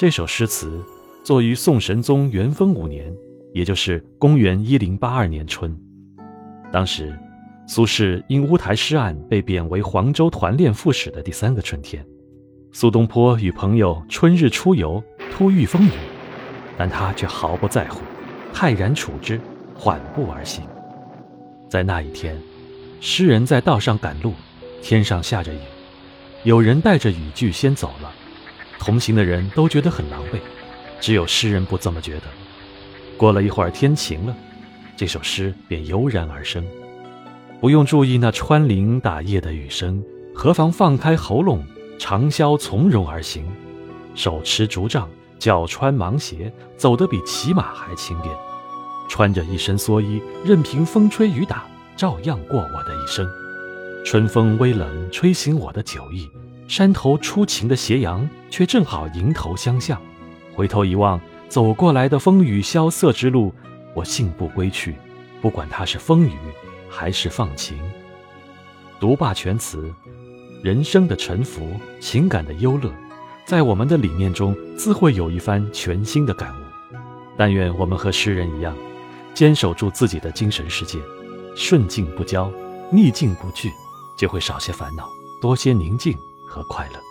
这首诗词作于宋神宗元丰五年，也就是公元一零八二年春。当时，苏轼因乌台诗案被贬为黄州团练副使的第三个春天，苏东坡与朋友春日出游，突遇风雨，但他却毫不在乎，泰然处之。缓步而行，在那一天，诗人在道上赶路，天上下着雨，有人带着雨具先走了，同行的人都觉得很狼狈，只有诗人不这么觉得。过了一会儿，天晴了，这首诗便油然而生。不用注意那穿林打叶的雨声，何妨放开喉咙，长啸从容而行，手持竹杖，脚穿芒鞋，走得比骑马还轻便。穿着一身蓑衣，任凭风吹雨打，照样过我的一生。春风微冷，吹醒我的酒意。山头初晴的斜阳，却正好迎头相向。回头一望，走过来的风雨萧瑟之路，我信步归去，不管它是风雨，还是放晴。读罢全词，人生的沉浮，情感的忧乐，在我们的理念中，自会有一番全新的感悟。但愿我们和诗人一样。坚守住自己的精神世界，顺境不骄，逆境不惧，就会少些烦恼，多些宁静和快乐。